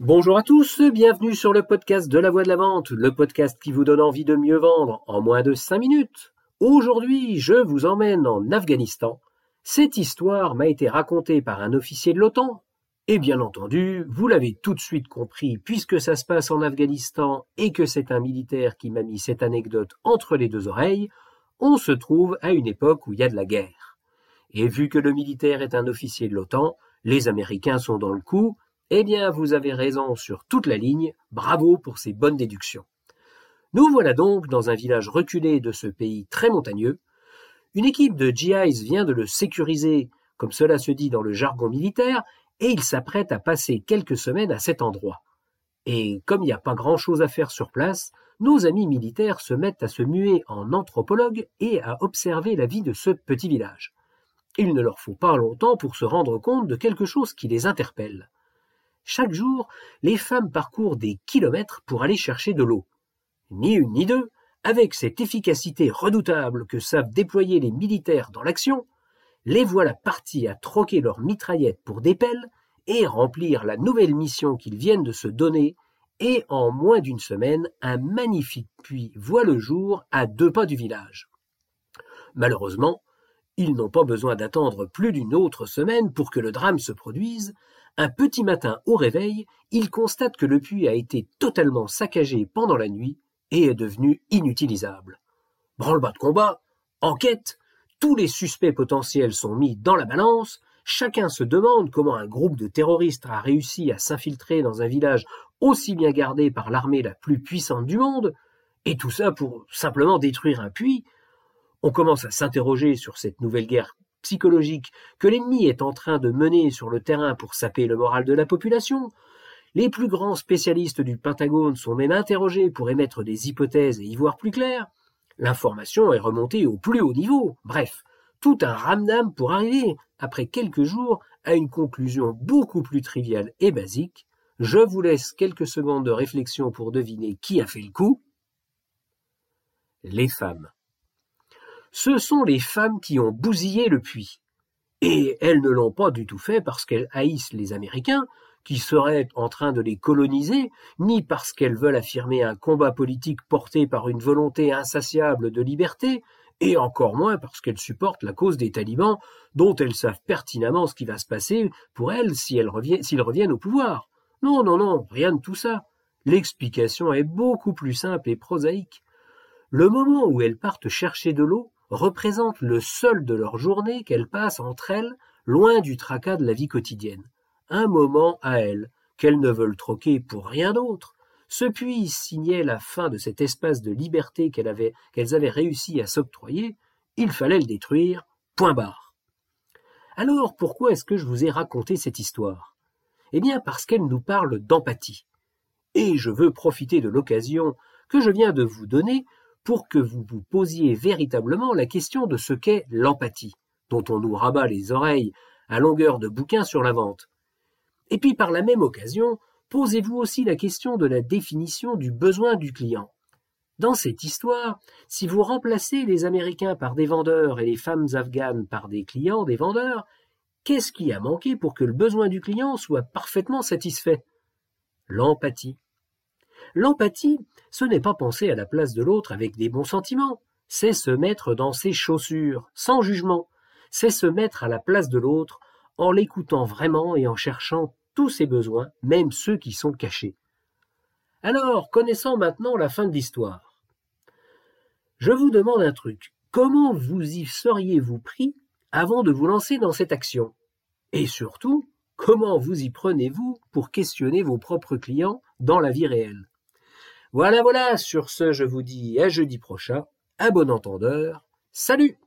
Bonjour à tous, bienvenue sur le podcast de la voix de la vente, le podcast qui vous donne envie de mieux vendre en moins de 5 minutes. Aujourd'hui, je vous emmène en Afghanistan. Cette histoire m'a été racontée par un officier de l'OTAN. Et bien entendu, vous l'avez tout de suite compris, puisque ça se passe en Afghanistan et que c'est un militaire qui m'a mis cette anecdote entre les deux oreilles, on se trouve à une époque où il y a de la guerre. Et vu que le militaire est un officier de l'OTAN, les Américains sont dans le coup, eh bien, vous avez raison sur toute la ligne, bravo pour ces bonnes déductions. Nous voilà donc dans un village reculé de ce pays très montagneux. Une équipe de GIs vient de le sécuriser, comme cela se dit dans le jargon militaire, et il s'apprête à passer quelques semaines à cet endroit. Et comme il n'y a pas grand-chose à faire sur place, nos amis militaires se mettent à se muer en anthropologues et à observer la vie de ce petit village. Il ne leur faut pas longtemps pour se rendre compte de quelque chose qui les interpelle. Chaque jour, les femmes parcourent des kilomètres pour aller chercher de l'eau. Ni une ni deux, avec cette efficacité redoutable que savent déployer les militaires dans l'action, les voilà partis à troquer leurs mitraillettes pour des pelles et remplir la nouvelle mission qu'ils viennent de se donner, et en moins d'une semaine, un magnifique puits voit le jour à deux pas du village. Malheureusement, ils n'ont pas besoin d'attendre plus d'une autre semaine pour que le drame se produise, un petit matin au réveil, il constate que le puits a été totalement saccagé pendant la nuit et est devenu inutilisable. Branle-bas de combat, enquête, tous les suspects potentiels sont mis dans la balance, chacun se demande comment un groupe de terroristes a réussi à s'infiltrer dans un village aussi bien gardé par l'armée la plus puissante du monde, et tout ça pour simplement détruire un puits. On commence à s'interroger sur cette nouvelle guerre psychologique que l'ennemi est en train de mener sur le terrain pour saper le moral de la population. Les plus grands spécialistes du Pentagone sont même interrogés pour émettre des hypothèses et y voir plus clair. L'information est remontée au plus haut niveau. Bref, tout un ramdam pour arriver, après quelques jours, à une conclusion beaucoup plus triviale et basique. Je vous laisse quelques secondes de réflexion pour deviner qui a fait le coup. Les femmes ce sont les femmes qui ont bousillé le puits. Et elles ne l'ont pas du tout fait parce qu'elles haïssent les Américains, qui seraient en train de les coloniser, ni parce qu'elles veulent affirmer un combat politique porté par une volonté insatiable de liberté, et encore moins parce qu'elles supportent la cause des talibans, dont elles savent pertinemment ce qui va se passer pour elles s'ils reviennent au pouvoir. Non, non, non, rien de tout ça. L'explication est beaucoup plus simple et prosaïque. Le moment où elles partent chercher de l'eau, représente le seul de leur journée qu'elles passent entre elles, loin du tracas de la vie quotidienne. Un moment à elles, qu'elles ne veulent troquer pour rien d'autre. Ce puits signait la fin de cet espace de liberté qu'elles avaient, qu'elles avaient réussi à s'octroyer. Il fallait le détruire. Point barre. Alors pourquoi est-ce que je vous ai raconté cette histoire? Eh bien parce qu'elle nous parle d'empathie. Et je veux profiter de l'occasion que je viens de vous donner pour que vous vous posiez véritablement la question de ce qu'est l'empathie, dont on nous rabat les oreilles à longueur de bouquins sur la vente. Et puis par la même occasion, posez-vous aussi la question de la définition du besoin du client. Dans cette histoire, si vous remplacez les Américains par des vendeurs et les femmes afghanes par des clients des vendeurs, qu'est-ce qui a manqué pour que le besoin du client soit parfaitement satisfait? L'empathie. L'empathie, ce n'est pas penser à la place de l'autre avec des bons sentiments, c'est se mettre dans ses chaussures, sans jugement, c'est se mettre à la place de l'autre en l'écoutant vraiment et en cherchant tous ses besoins, même ceux qui sont cachés. Alors, connaissant maintenant la fin de l'histoire, je vous demande un truc. Comment vous y seriez-vous pris avant de vous lancer dans cette action? Et surtout, comment vous y prenez-vous pour questionner vos propres clients dans la vie réelle? Voilà, voilà, sur ce, je vous dis à jeudi prochain, à bon entendeur, salut